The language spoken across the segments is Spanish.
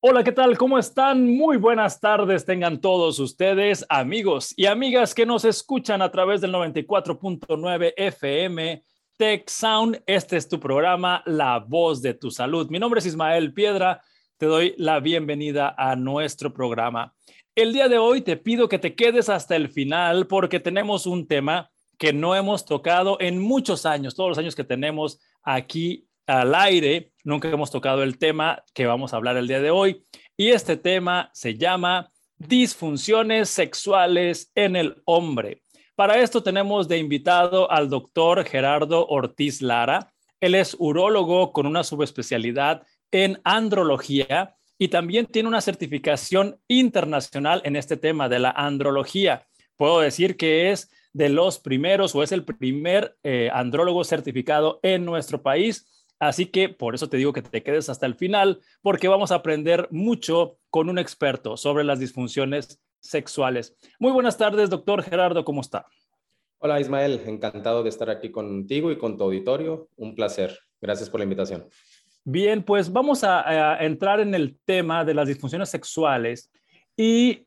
Hola, ¿qué tal? ¿Cómo están? Muy buenas tardes tengan todos ustedes, amigos y amigas que nos escuchan a través del 94.9 FM Tech Sound. Este es tu programa, La Voz de tu Salud. Mi nombre es Ismael Piedra. Te doy la bienvenida a nuestro programa. El día de hoy te pido que te quedes hasta el final porque tenemos un tema que no hemos tocado en muchos años, todos los años que tenemos aquí al aire, nunca hemos tocado el tema que vamos a hablar el día de hoy. Y este tema se llama disfunciones sexuales en el hombre. Para esto tenemos de invitado al doctor Gerardo Ortiz Lara. Él es urólogo con una subespecialidad en andrología y también tiene una certificación internacional en este tema de la andrología. Puedo decir que es de los primeros o es el primer eh, andrólogo certificado en nuestro país Así que por eso te digo que te quedes hasta el final, porque vamos a aprender mucho con un experto sobre las disfunciones sexuales. Muy buenas tardes, doctor Gerardo, ¿cómo está? Hola Ismael, encantado de estar aquí contigo y con tu auditorio. Un placer. Gracias por la invitación. Bien, pues vamos a, a entrar en el tema de las disfunciones sexuales y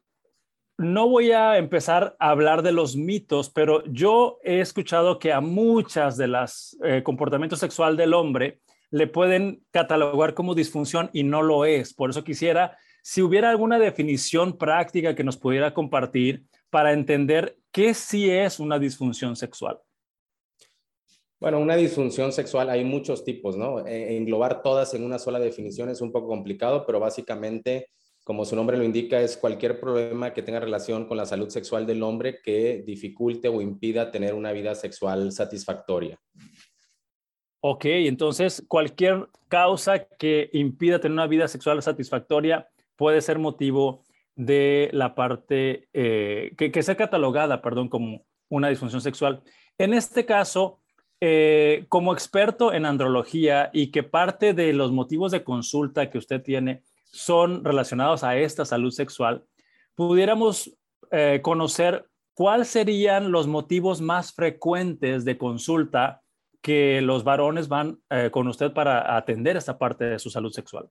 no voy a empezar a hablar de los mitos, pero yo he escuchado que a muchas de las eh, comportamientos sexual del hombre le pueden catalogar como disfunción y no lo es. Por eso quisiera, si hubiera alguna definición práctica que nos pudiera compartir para entender qué sí es una disfunción sexual. Bueno, una disfunción sexual hay muchos tipos, ¿no? E, englobar todas en una sola definición es un poco complicado, pero básicamente como su nombre lo indica, es cualquier problema que tenga relación con la salud sexual del hombre que dificulte o impida tener una vida sexual satisfactoria. Ok, entonces cualquier causa que impida tener una vida sexual satisfactoria puede ser motivo de la parte eh, que, sea catalogada, perdón, como una disfunción sexual. En este caso, eh, como experto en andrología y que parte de los motivos de consulta que usted tiene son relacionados a esta salud sexual, pudiéramos eh, conocer cuáles serían los motivos más frecuentes de consulta que los varones van eh, con usted para atender esta parte de su salud sexual.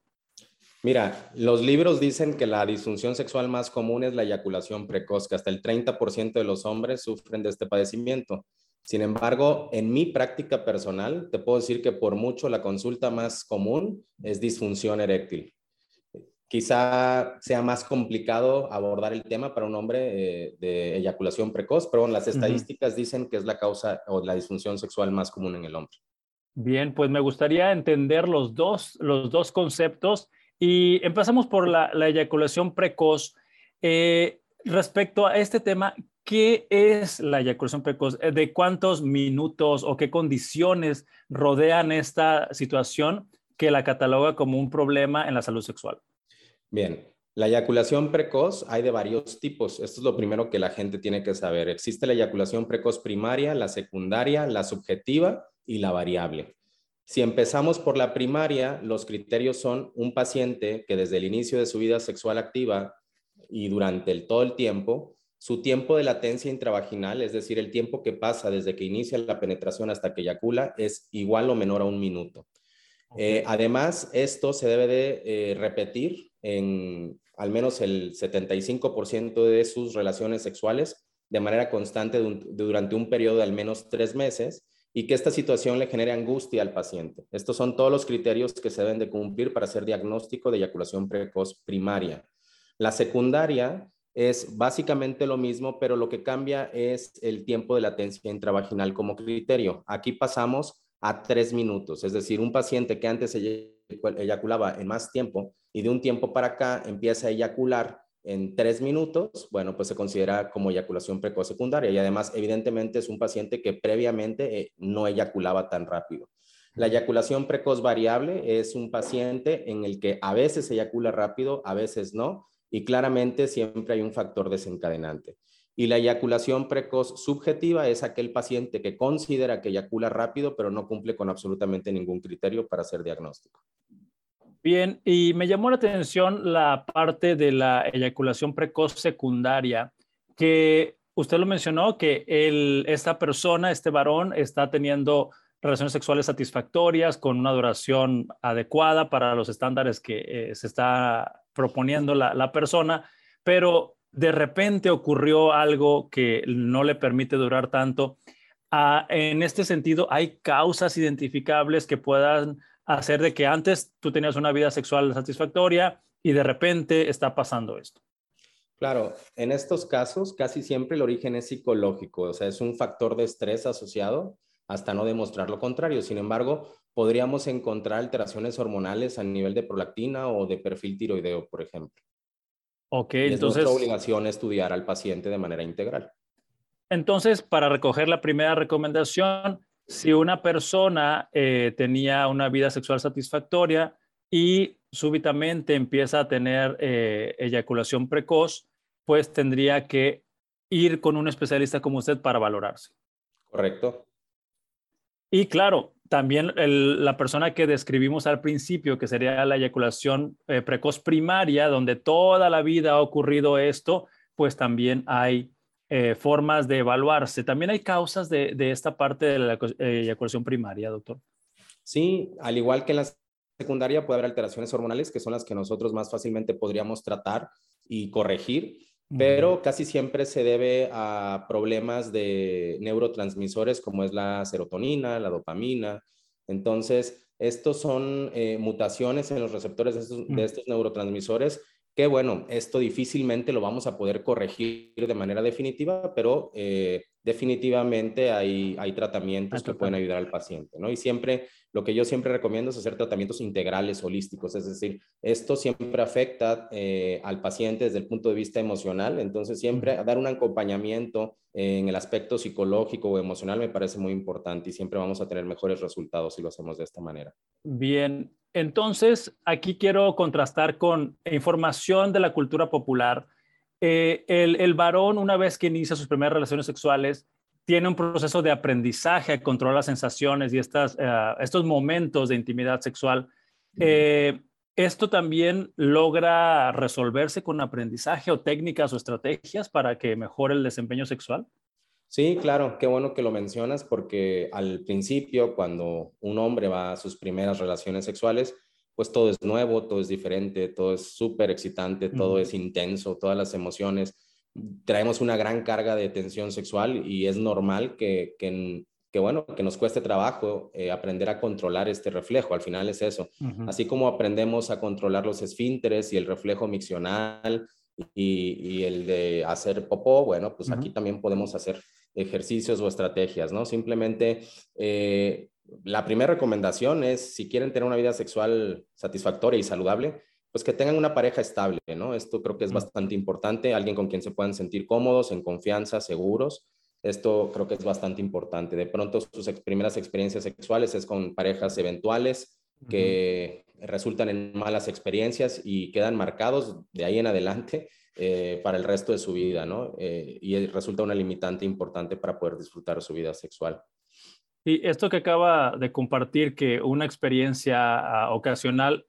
Mira, los libros dicen que la disfunción sexual más común es la eyaculación precoz, que hasta el 30% de los hombres sufren de este padecimiento. Sin embargo, en mi práctica personal, te puedo decir que por mucho la consulta más común es disfunción eréctil quizá sea más complicado abordar el tema para un hombre eh, de eyaculación precoz, pero las estadísticas dicen que es la causa o la disfunción sexual más común en el hombre. Bien, pues me gustaría entender los dos, los dos conceptos y empezamos por la, eyaculación precoz. Eh, respecto a este tema, ¿qué es la eyaculación precoz? ¿De cuántos minutos o qué condiciones rodean esta situación que la cataloga como un problema en la salud sexual? Bien, la eyaculación precoz hay de varios tipos. Esto es lo primero que la gente tiene que saber. Existe la eyaculación precoz primaria, la secundaria, la subjetiva y la variable. Si empezamos por la primaria, los criterios son un paciente que desde el inicio de su vida sexual activa y durante todo el tiempo, su tiempo de latencia intravaginal, es decir, el tiempo que pasa desde que inicia la penetración hasta que eyacula, es igual o menor a un minuto. Eh, además, esto se debe de eh, repetir en al menos el 75% de sus relaciones sexuales de manera constante durante un periodo de al menos tres meses y que esta situación le genere angustia al paciente. Estos son todos los criterios que se deben de cumplir para hacer diagnóstico de eyaculación precoz primaria. La secundaria es básicamente lo mismo, pero lo que cambia es el tiempo de latencia intravaginal como criterio. Aquí pasamos a tres minutos, es decir, un paciente que antes eyaculaba en más tiempo y de un tiempo para acá empieza a eyacular en tres minutos, bueno, pues se considera como eyaculación precoz secundaria y además evidentemente es un paciente que previamente eh, no eyaculaba tan rápido. La eyaculación precoz variable es un paciente en el que a veces eyacula rápido, a veces no, y claramente siempre hay un factor desencadenante. Y la eyaculación precoz subjetiva es aquel paciente que considera que eyacula rápido, pero no cumple con absolutamente ningún criterio para hacer diagnóstico. Bien, y me llamó la atención la parte de la eyaculación precoz secundaria, que usted lo mencionó, que esta persona, este varón, está teniendo relaciones sexuales satisfactorias con una duración adecuada para los estándares que eh, se está proponiendo la, persona, pero de repente ocurrió algo que no le permite durar tanto. Ah, en este sentido, ¿hay causas identificables que puedan hacer de que antes tú tenías una vida sexual satisfactoria y de repente está pasando esto? Claro, en estos casos casi siempre el origen es psicológico, o sea, es un factor de estrés asociado hasta no demostrar lo contrario. Sin embargo, podríamos encontrar alteraciones hormonales a nivel de prolactina o de perfil tiroideo, por ejemplo. Ok, y entonces. Es nuestra obligación estudiar al paciente de manera integral. Entonces, para recoger la primera recomendación, si una persona eh, tenía una vida sexual satisfactoria y súbitamente empieza a tener eh, eyaculación precoz, pues tendría que ir con un especialista como usted para valorarse. Correcto. Y claro, también la persona que describimos al principio, que sería la eyaculación eh, precoz primaria, donde toda la vida ha ocurrido esto, pues también hay eh, formas de evaluarse. También hay causas de, esta parte de la eyaculación primaria, doctor. Sí, al igual que en la secundaria puede haber alteraciones hormonales, que son las que nosotros más fácilmente podríamos tratar y corregir pero casi siempre se debe a problemas de neurotransmisores como es la serotonina, la dopamina. Entonces, estos son eh, mutaciones en los receptores de estos, de estos, neurotransmisores que, bueno, esto difícilmente lo vamos a poder corregir de manera definitiva, pero eh, definitivamente hay, hay tratamientos que pueden ayudar al paciente, ¿no? Y siempre, lo que yo siempre recomiendo es hacer tratamientos integrales, holísticos, es decir, esto siempre afecta eh, al paciente desde el punto de vista emocional, entonces siempre dar un acompañamiento en el aspecto psicológico o emocional me parece muy importante y siempre vamos a tener mejores resultados si lo hacemos de esta manera. Bien, entonces aquí quiero contrastar con información de la cultura popular eh, el, varón, una vez que inicia sus primeras relaciones sexuales, tiene un proceso de aprendizaje a controlar las sensaciones y estas, eh, estos momentos de intimidad sexual. Eh, ¿Esto también logra resolverse con aprendizaje o técnicas o estrategias para que mejore el desempeño sexual? Sí, claro, qué bueno que lo mencionas porque al principio, cuando un hombre va a sus primeras relaciones sexuales, pues todo es nuevo, todo es diferente, todo es súper excitante, todo es intenso, todas las emociones. Traemos una gran carga de tensión sexual y es normal que, que, bueno, que nos cueste trabajo eh, aprender a controlar este reflejo. Al final es eso. Así como aprendemos a controlar los esfínteres y el reflejo miccional y, el de hacer popó, bueno, pues aquí también podemos hacer ejercicios o estrategias, ¿no? Simplemente eh, la primera recomendación es, si quieren tener una vida sexual satisfactoria y saludable, pues que tengan una pareja estable, ¿no? Esto creo que es bastante importante, alguien con quien se puedan sentir cómodos, en confianza, seguros. Esto creo que es bastante importante. De pronto sus primeras experiencias sexuales es con parejas eventuales que resultan en malas experiencias y quedan marcados de ahí en adelante eh, para el resto de su vida, ¿no? Eh, y resulta una limitante importante para poder disfrutar su vida sexual. Y esto que acaba de compartir, que una experiencia ah, ocasional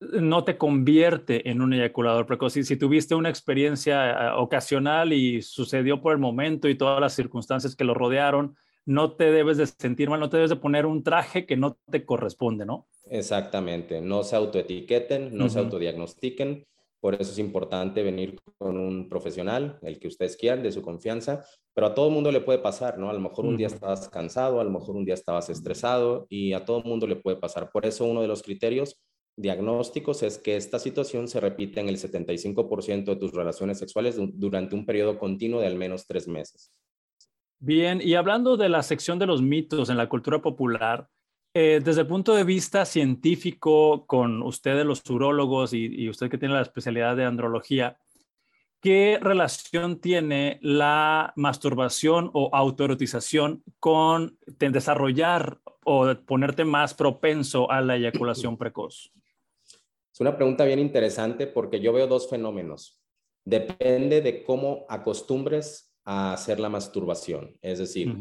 no te convierte en un eyaculador precoz. Si, si tuviste una experiencia ah, ocasional y sucedió por el momento y todas las circunstancias que lo rodearon, no te debes de sentir mal, no te debes de poner un traje que no te corresponde, ¿no? Exactamente, no se autoetiqueten, no se autodiagnostiquen por eso es importante venir con un profesional, el que ustedes quieran, de su confianza, pero a todo mundo le puede pasar, ¿no? A lo mejor un día estabas cansado, a lo mejor un día estabas estresado y a todo mundo le puede pasar. Por eso uno de los criterios diagnósticos es que esta situación se repite en el 75% de tus relaciones sexuales durante un periodo continuo de al menos tres meses. Bien, y hablando de la sección de los mitos en la cultura popular, eh, desde el punto de vista científico, con ustedes los urólogos y, usted que tiene la especialidad de andrología, ¿qué relación tiene la masturbación o autoerotización con desarrollar o ponerte más propenso a la eyaculación precoz? Es una pregunta bien interesante porque yo veo dos fenómenos. Depende de cómo acostumbres a hacer la masturbación. Es decir,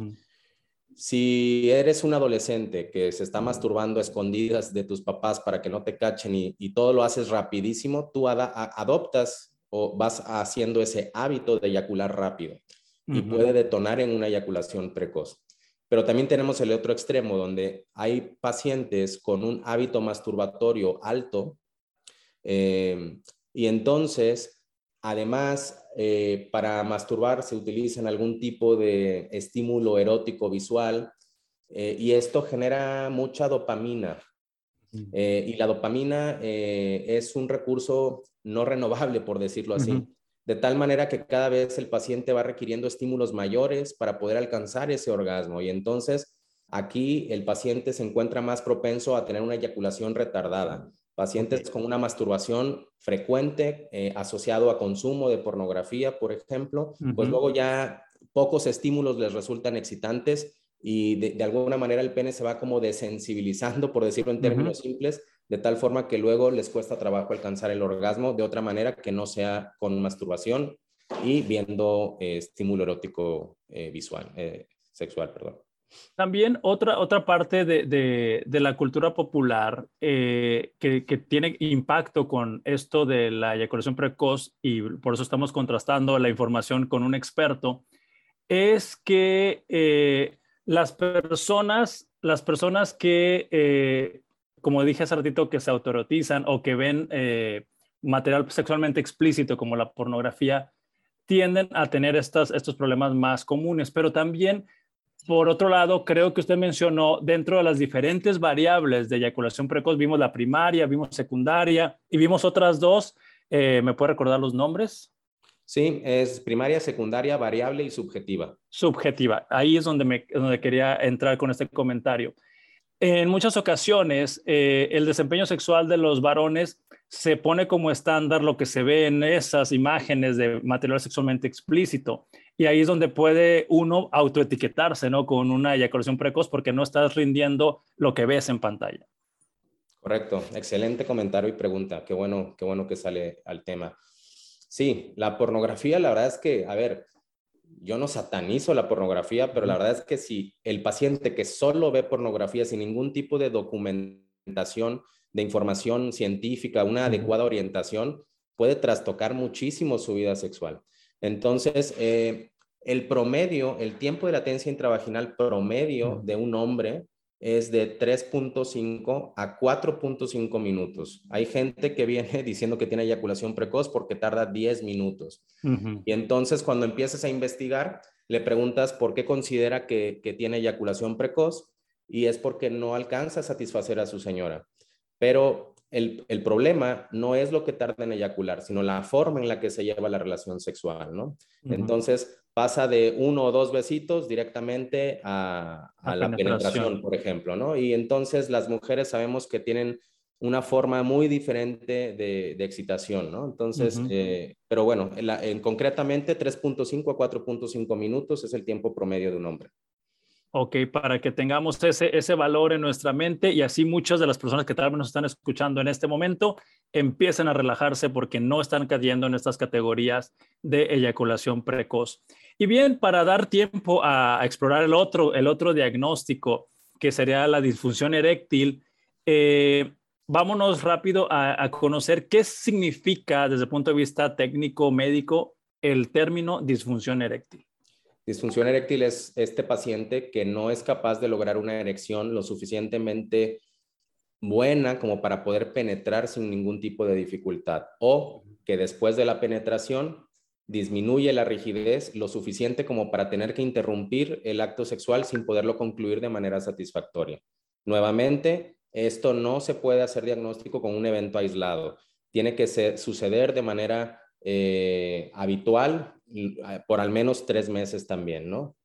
si eres un adolescente que se está masturbando a escondidas de tus papás para que no te cachen y, todo lo haces rapidísimo, tú adoptas o vas haciendo ese hábito de eyacular rápido y puede detonar en una eyaculación precoz. Pero también tenemos el otro extremo donde hay pacientes con un hábito masturbatorio alto, eh, Y entonces, además, eh, para masturbar se utilizan algún tipo de estímulo erótico visual eh, y esto genera mucha dopamina. y la dopamina es un recurso no renovable, por decirlo así de tal manera que cada vez el paciente va requiriendo estímulos mayores para poder alcanzar ese orgasmo. Y entonces aquí el paciente se encuentra más propenso a tener una eyaculación retardada. Pacientes con una masturbación frecuente eh, asociado a consumo de pornografía, por ejemplo, pues luego ya pocos estímulos les resultan excitantes y de, alguna manera el pene se va como desensibilizando, por decirlo en términos simples, de tal forma que luego les cuesta trabajo alcanzar el orgasmo de otra manera que no sea con masturbación y viendo eh, estímulo erótico eh, visual, eh, sexual, perdón. También otra, otra parte de, la cultura popular que, que, tiene impacto con esto de la eyaculación precoz y por eso estamos contrastando la información con un experto, es que las personas, las personas que como dije hace ratito, que se autorotizan o que ven eh, material sexualmente explícito como la pornografía, tienden a tener estos problemas más comunes. Pero también, por otro lado, creo que usted mencionó dentro de las diferentes variables de eyaculación precoz, vimos la primaria, vimos secundaria y vimos otras dos. Eh, ¿Me puede recordar los nombres? Sí, es primaria, secundaria, variable y subjetiva. Subjetiva. Ahí es donde, me, donde quería entrar con este comentario. En muchas ocasiones, eh, el desempeño sexual de los varones se pone como estándar lo que se ve en esas imágenes de material sexualmente explícito. Y ahí es donde puede uno autoetiquetarse, ¿no? Con una eyaculación precoz porque no estás rindiendo lo que ves en pantalla. Correcto, excelente comentario y pregunta. Qué bueno, qué bueno que sale al tema. Sí, la pornografía, la verdad es que, a ver, yo no satanizo la pornografía, pero la verdad es que si el paciente que solo ve pornografía sin ningún tipo de documentación, de información científica, una adecuada orientación, puede trastocar muchísimo su vida sexual. Entonces, eh, el promedio, el tiempo de latencia intravaginal promedio de un hombre es de 3.5 a 4.5 minutos. Hay gente que viene diciendo que tiene eyaculación precoz porque tarda 10 minutos. Y entonces cuando empiezas a investigar, le preguntas por qué considera que, tiene eyaculación precoz y es porque no alcanza a satisfacer a su señora. Pero el, problema no es lo que tarda en eyacular, sino la forma en la que se lleva la relación sexual, ¿no? Entonces, pasa de uno o dos besitos directamente a, la penetración. por ejemplo, ¿no? Y entonces las mujeres sabemos que tienen una forma muy diferente de, excitación, ¿no? Entonces, eh, pero bueno, en, concretamente 3.5 a 4.5 minutos es el tiempo promedio de un hombre. Ok, para que tengamos ese, ese valor en nuestra mente y así muchas de las personas que tal vez nos están escuchando en este momento empiecen a relajarse porque no están cayendo en estas categorías de eyaculación precoz. Y bien, para dar tiempo a, explorar el otro, el otro diagnóstico, que sería la disfunción eréctil, eh, vámonos rápido a, conocer qué significa desde el punto de vista técnico médico el término disfunción eréctil. Disfunción eréctil es este paciente que no es capaz de lograr una erección lo suficientemente buena como para poder penetrar sin ningún tipo de dificultad o que después de la penetración disminuye la rigidez lo suficiente como para tener que interrumpir el acto sexual sin poderlo concluir de manera satisfactoria. Nuevamente, esto no se puede hacer diagnóstico con un evento aislado. Tiene que suceder de manera eh, habitual por al menos tres meses también, ¿no?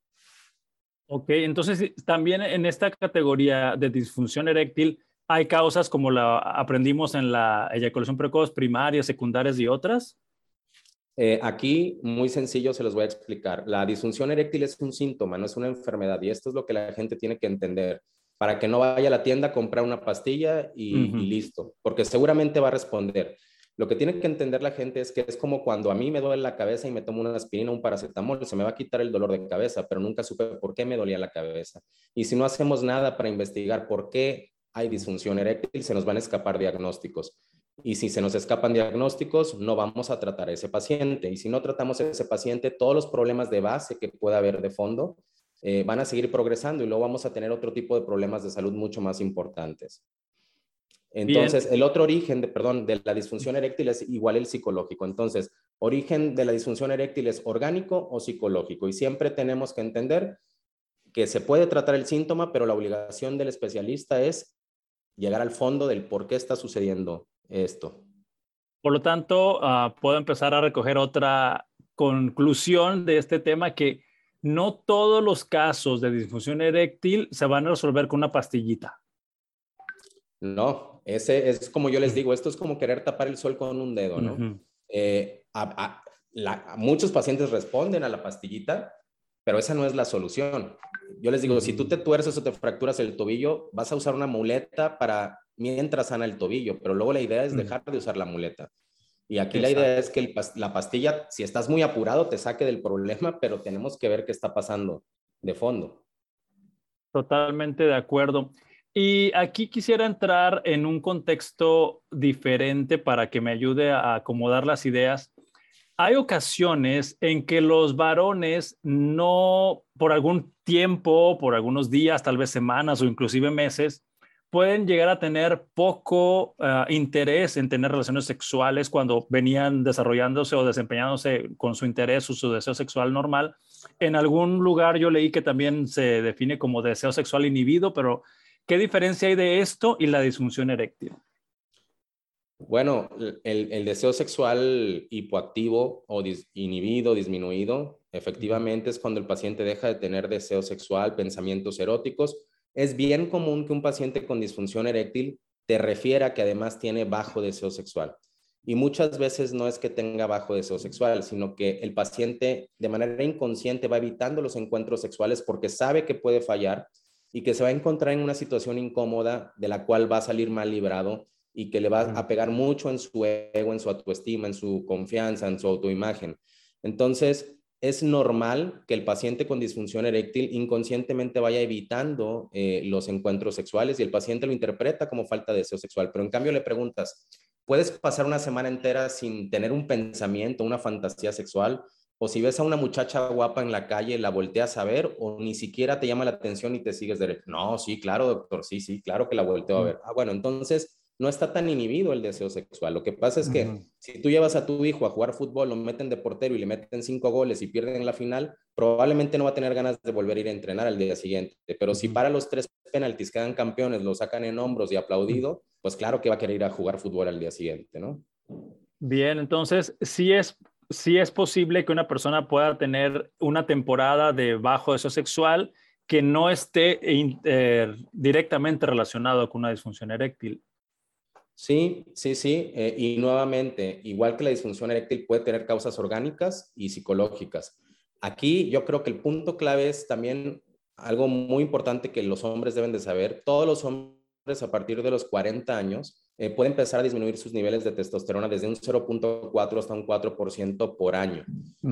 Ok, entonces también en esta categoría de disfunción eréctil hay causas como la aprendimos en la eyaculación precoz primaria, secundarias y otras. Eh, aquí, muy sencillo, se los voy a explicar. La disfunción eréctil es un síntoma, no es una enfermedad. Y esto es lo que la gente tiene que entender para que no vaya a la tienda a comprar una pastilla y, listo, porque seguramente va a responder. Lo que tiene que entender la gente es que es como cuando a mí me duele la cabeza y me tomo una aspirina, un paracetamol, se me va a quitar el dolor de cabeza, pero nunca supe por qué me dolía la cabeza. Y si no hacemos nada para investigar por qué hay disfunción eréctil, se nos van a escapar diagnósticos. Y si se nos escapan diagnósticos, no vamos a tratar a ese paciente. Y si no tratamos a ese paciente, todos los problemas de base que pueda haber de fondo eh, van a seguir progresando y luego vamos a tener otro tipo de problemas de salud mucho más importantes. Entonces, el otro origen, de, perdón, de la disfunción eréctil es igual el psicológico. Entonces, origen de la disfunción eréctil es orgánico o psicológico. Y siempre tenemos que entender que se puede tratar el síntoma, pero la obligación del especialista es llegar al fondo del por qué está sucediendo esto. Por lo tanto, ah, puedo empezar a recoger otra conclusión de este tema que no todos los casos de disfunción eréctil se van a resolver con una pastillita. No, ese es como yo les digo, esto es como querer tapar el sol con un dedo, ¿no? Eh, muchos pacientes responden a la pastillita, pero esa no es la solución. Yo les digo, si tú te tuerces o te fracturas el tobillo, vas a usar una muleta para mientras sana el tobillo, pero luego la idea es dejar de usar la muleta. Y aquí la idea es que la pastilla, si estás muy apurado, te saque del problema, pero tenemos que ver qué está pasando de fondo. Totalmente de acuerdo. Y aquí quisiera entrar en un contexto diferente para que me ayude a acomodar las ideas. Hay ocasiones en que los varones no, por algún tiempo, por algunos días, tal vez semanas o inclusive meses, pueden llegar a tener poco ah, interés en tener relaciones sexuales cuando venían desarrollándose o desempeñándose con su interés o su deseo sexual normal. En algún lugar yo leí que también se define como deseo sexual inhibido, pero ¿qué diferencia hay de esto y la disfunción eréctil? Bueno, el, deseo sexual hipoactivo o inhibido, disminuido, efectivamente es cuando el paciente deja de tener deseo sexual, pensamientos eróticos es bien común que un paciente con disfunción eréctil te refiera que además tiene bajo deseo sexual. Y muchas veces no es que tenga bajo deseo sexual, sino que el paciente de manera inconsciente va evitando los encuentros sexuales porque sabe que puede fallar y que se va a encontrar en una situación incómoda de la cual va a salir mal librado y que le va a pegar mucho en su ego, en su autoestima, en su confianza, en su autoimagen. Entonces, es normal que el paciente con disfunción eréctil inconscientemente vaya evitando eh, los encuentros sexuales y el paciente lo interpreta como falta de deseo sexual, pero en cambio le preguntas, ¿puedes pasar una semana entera sin tener un pensamiento, una fantasía sexual? O si ves a una muchacha guapa en la calle, la volteas a ver o ni siquiera te llama la atención y te sigues derecho. No, sí, claro, doctor, sí, sí, claro que la volteo a ver. Ah, bueno, entonces no está tan inhibido el deseo sexual. Lo que pasa es que si tú llevas a tu hijo a jugar fútbol, lo meten de portero y le meten cinco goles y pierden la final, probablemente no va a tener ganas de volver a ir a entrenar al día siguiente. Pero si para los tres penaltis quedan campeones, lo sacan en hombros y aplaudido, pues claro que va a querer ir a jugar fútbol al día siguiente, ¿no? Bien, entonces sí es, sí es posible que una persona pueda tener una temporada de bajo deseo sexual que no esté eh, directamente relacionado con una disfunción eréctil. Sí, sí, sí. Eh, y nuevamente, igual que la disfunción eréctil puede tener causas orgánicas y psicológicas. Aquí yo creo que el punto clave es también algo muy importante que los hombres deben de saber. Todos los hombres a partir de los 40 años eh, pueden empezar a disminuir sus niveles de testosterona desde un 0.4 hasta un 4% por año.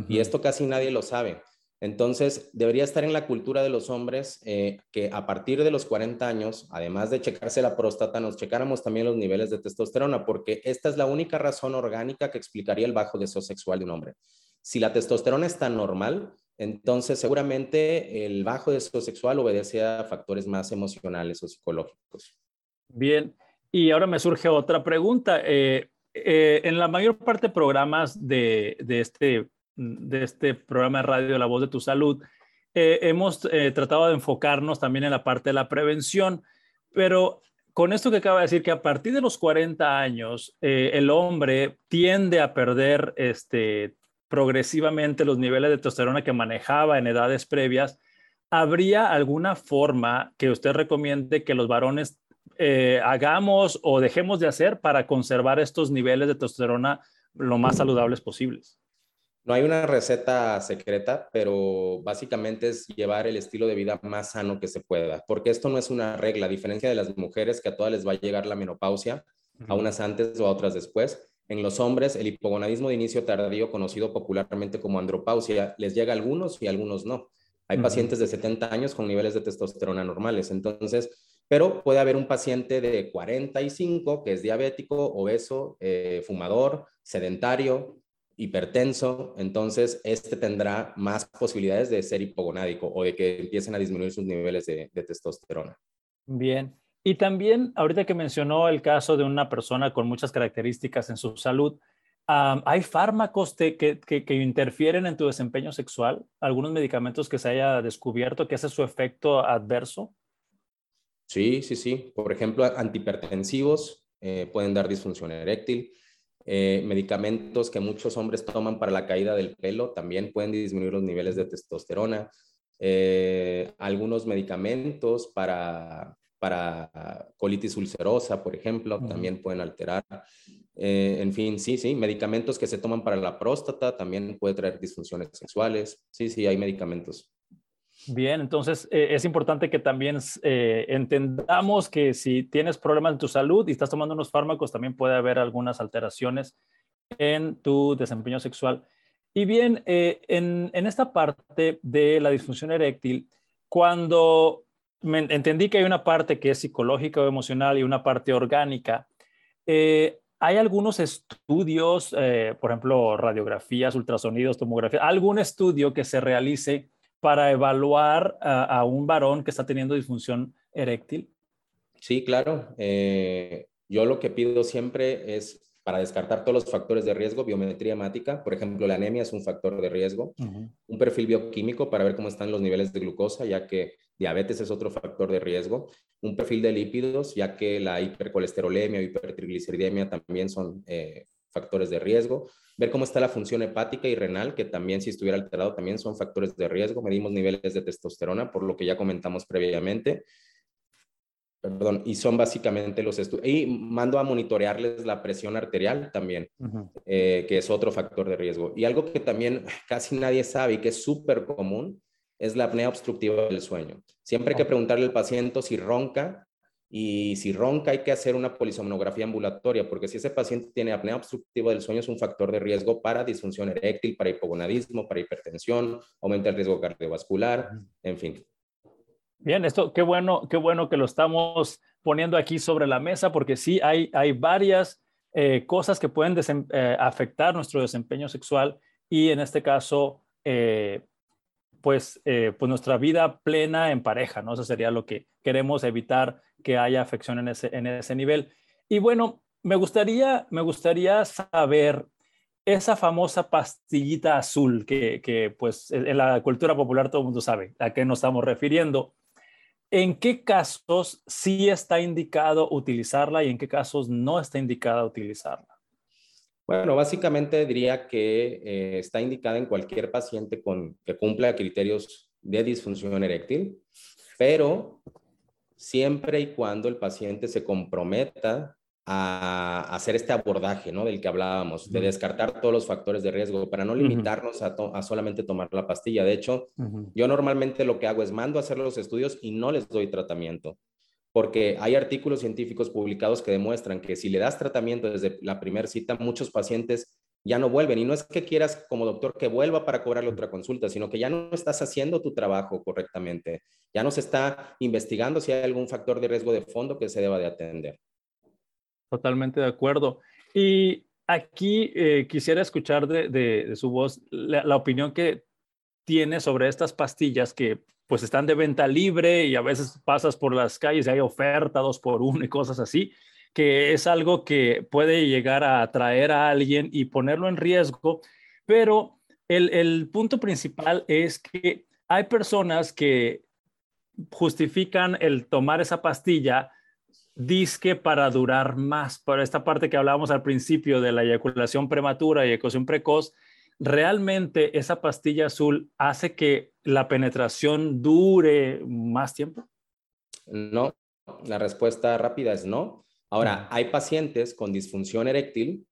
Y esto casi nadie lo sabe. Entonces, debería estar en la cultura de los hombres eh, que a partir de los 40 años, además de checarse la próstata, nos checáramos también los niveles de testosterona, porque esta es la única razón orgánica que explicaría el bajo deseo sexual de un hombre. Si la testosterona está normal, entonces seguramente el bajo deseo sexual obedece a factores más emocionales o psicológicos. Bien, y ahora me surge otra pregunta. Eh, eh, en la mayor parte de programas este de este programa de radio La Voz de tu Salud, eh, hemos tratado de enfocarnos también en la parte de la prevención, pero con esto que acaba de decir, que a partir de los 40 años, el hombre tiende a perder este, progresivamente los niveles de testosterona que manejaba en edades previas, ¿habría alguna forma que usted recomiende que los varones hagamos o dejemos de hacer para conservar estos niveles de testosterona lo más saludables posibles? No hay una receta secreta, pero básicamente es llevar el estilo de vida más sano que se pueda, porque esto no es una regla, a diferencia de las mujeres que a todas les va a llegar la menopausia, a unas antes o a otras después. En los hombres, el hipogonadismo de inicio tardío, conocido popularmente como andropausia, les llega a algunos y a algunos no. Hay pacientes de 70 años con niveles de testosterona normales, entonces, pero puede haber un paciente de 45 que es diabético, obeso, eh, fumador, sedentario, hipertenso, entonces este tendrá más posibilidades de ser hipogonádico o de que empiecen a disminuir sus niveles de, testosterona. Bien. Y también, ahorita que mencionó el caso de una persona con muchas características en su salud, ¿hay fármacos que, interfieren en tu desempeño sexual? ¿Algunos medicamentos que se haya descubierto que hace su efecto adverso? Sí, sí, sí. Por ejemplo, antihipertensivos eh, pueden dar disfunción eréctil. Eh, medicamentos que muchos hombres toman para la caída del pelo también pueden disminuir los niveles de testosterona. Eh, algunos medicamentos para, para colitis ulcerosa, por ejemplo, también pueden alterar. Eh, en fin, sí, sí, medicamentos que se toman para la próstata también puede traer disfunciones sexuales. Sí, sí, hay medicamentos. Bien, entonces es importante que también entendamos que si tienes problemas en tu salud y estás tomando unos fármacos, también puede haber algunas alteraciones en tu desempeño sexual. Y bien, eh, en, esta parte de la disfunción eréctil, cuando entendí que hay una parte que es psicológica o emocional y una parte orgánica, eh, hay algunos estudios, eh, por ejemplo, radiografías, ultrasonidos, tomografía, algún estudio que se realice para evaluar a, un varón que está teniendo disfunción eréctil? Sí, claro. yo lo que pido siempre es para descartar todos los factores de riesgo, biometría hemática, por ejemplo, la anemia es un factor de riesgo, un perfil bioquímico para ver cómo están los niveles de glucosa, ya que diabetes es otro factor de riesgo, un perfil de lípidos, ya que la hipercolesterolemia o hipertrigliceridemia también son eh, factores de riesgo, ver cómo está la función hepática y renal, que también si estuviera alterado también son factores de riesgo, medimos niveles de testosterona, por lo que ya comentamos previamente, Perdón, y son básicamente los estudios. Y mando a monitorearles la presión arterial también, eh, que es otro factor de riesgo. Y algo que también casi nadie sabe y que es súper común es la apnea obstructiva del sueño. Siempre hay que preguntarle al paciente si ronca y si ronca hay que hacer una polisomnografía ambulatoria, porque si ese paciente tiene apnea obstructiva del sueño es un factor de riesgo para disfunción eréctil, para hipogonadismo, para hipertensión, aumenta el riesgo cardiovascular, en fin. Bien, esto qué bueno, qué bueno que lo estamos poniendo aquí sobre la mesa porque sí hay, hay varias eh, cosas que pueden eh, afectar nuestro desempeño sexual y en este caso, eh, pues, pues nuestra vida plena en pareja, ¿no? Eso sería lo que queremos evitar que haya afección en ese, en ese nivel. Y bueno, me gustaría, me gustaría saber esa famosa pastillita azul que, que, pues en la cultura popular todo el mundo sabe a qué nos estamos refiriendo. ¿En qué casos sí está indicado utilizarla y en qué casos no está indicada utilizarla? Bueno, básicamente diría que eh, está indicada en cualquier paciente con, que cumpla criterios de disfunción eréctil, pero siempre y cuando el paciente se comprometa a hacer este abordaje, ¿no? Del que hablábamos, de descartar todos los factores de riesgo para no limitarnos a, solamente tomar la pastilla. De hecho, yo normalmente lo que hago es mando a hacer los estudios y no les doy tratamiento, porque hay artículos científicos publicados que demuestran que si le das tratamiento desde la primera cita, muchos pacientes ya no vuelven. Y no es que quieras como doctor que vuelva para cobrarle otra consulta, sino que ya no estás haciendo tu trabajo correctamente. Ya no se está investigando si hay algún factor de riesgo de fondo que se deba de atender. Totalmente de acuerdo. Y aquí eh, quisiera escuchar de, su voz la, opinión que tiene sobre estas pastillas que pues están de venta libre y a veces pasas por las calles y hay oferta dos por uno y cosas así, que es algo que puede llegar a atraer a alguien y ponerlo en riesgo, pero el, el punto principal es que hay personas que justifican el tomar esa pastilla disque para durar más. Por esta parte que hablábamos al principio de la eyaculación prematura y eyaculación precoz, ¿realmente esa pastilla azul hace que la penetración dure más tiempo? No, la respuesta rápida es no. Ahora, hay pacientes con disfunción eréctil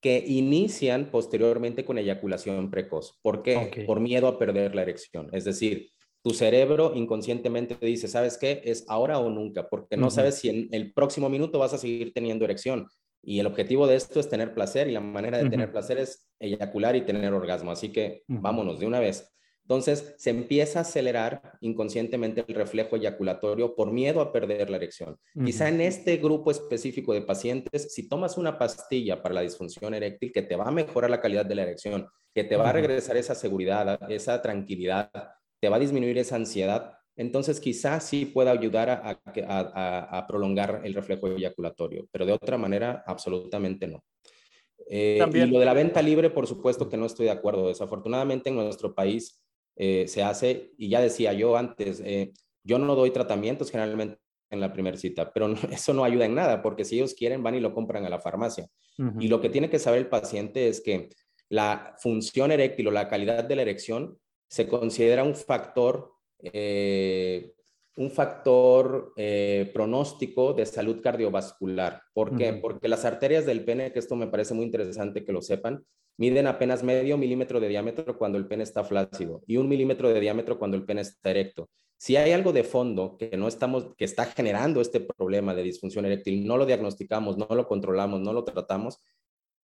que inician posteriormente con eyaculación precoz. ¿Por qué? Por miedo a perder la erección. Es decir, tu cerebro inconscientemente te dice, ¿sabes qué? Es ahora o nunca, porque no sabes si en el próximo minuto vas a seguir teniendo erección. Y el objetivo de esto es tener placer y la manera de tener placer es eyacular y tener orgasmo. Así que vámonos de una vez. Entonces se empieza a acelerar inconscientemente el reflejo eyaculatorio por miedo a perder la erección. Quizá en este grupo específico de pacientes, si tomas una pastilla para la disfunción eréctil que te va a mejorar la calidad de la erección, que te va a regresar esa seguridad, esa tranquilidad, te va a disminuir esa ansiedad, entonces quizás sí pueda ayudar a, prolongar el reflejo eyaculatorio, pero de otra manera, absolutamente no. Eh, y lo de la venta libre, por supuesto que no estoy de acuerdo. Desafortunadamente en nuestro país eh, se hace, y ya decía yo antes, eh, yo no doy tratamientos generalmente en la primera cita, pero eso no ayuda en nada, porque si ellos quieren van y lo compran a la farmacia. Y lo que tiene que saber el paciente es que la función eréctil o la calidad de la erección se considera un factor, eh, un factor eh, pronóstico de salud cardiovascular. ¿Por qué? Porque las arterias del pene, que esto me parece muy interesante que lo sepan, miden apenas medio milímetro de diámetro cuando el pene está flácido y un milímetro de diámetro cuando el pene está erecto. Si hay algo de fondo que no estamos, que está generando este problema de disfunción eréctil, no lo diagnosticamos, no lo controlamos, no lo tratamos,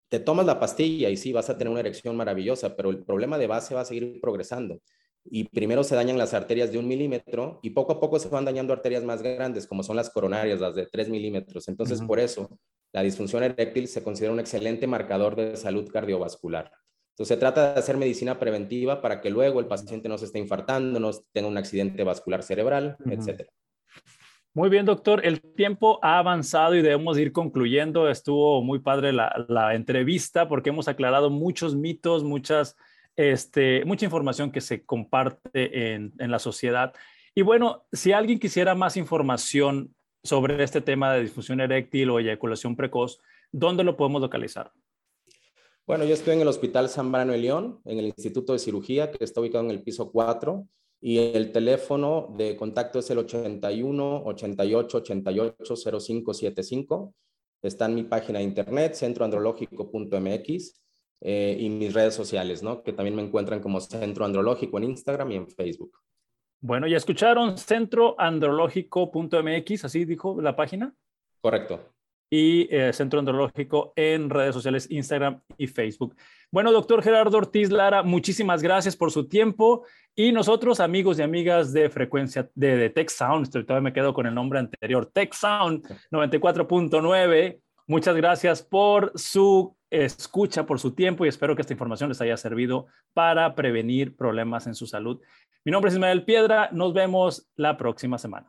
te tomas la pastilla y sí, vas a tener una erección maravillosa, pero el problema de base va a seguir progresando. Y primero se dañan las arterias de un milímetro y poco a poco se van dañando arterias más grandes, como son las coronarias, las de tres milímetros. Entonces, por eso, la disfunción eréctil se considera un excelente marcador de salud cardiovascular. Entonces, se trata de hacer medicina preventiva para que luego el paciente no se esté infartando, no tenga un accidente vascular cerebral, etcétera. Muy bien, doctor. El tiempo ha avanzado y debemos ir concluyendo. Estuvo muy padre la, entrevista porque hemos aclarado muchos mitos, muchas, este, mucha información que se comparte en, en la sociedad. Y bueno, si alguien quisiera más información sobre este tema de disfunción eréctil o eyaculación precoz, ¿dónde lo podemos localizar? Bueno, yo estoy en el Hospital San Brano de León, en el Instituto de Cirugía, que está ubicado en el piso 4. Y el teléfono de contacto es el 81 88 88 0575. Está en mi página de internet, centroandrológico.mx, eh, y mis redes sociales, ¿no? Que también me encuentran como Centro Andrológico en Instagram y en Facebook. Bueno, ya escucharon centroandrológico.mx, así dijo la página. Correcto y eh, Centro Andrológico en redes sociales, Instagram y Facebook. Bueno, doctor Gerardo Ortiz Lara, muchísimas gracias por su tiempo y nosotros, amigos y amigas de frecuencia de, de Tech Sound, todavía me quedo con el nombre anterior, Tech Sound 94.9, muchas gracias por su escucha, por su tiempo y espero que esta información les haya servido para prevenir problemas en su salud. Mi nombre es Ismael Piedra, nos vemos la próxima semana.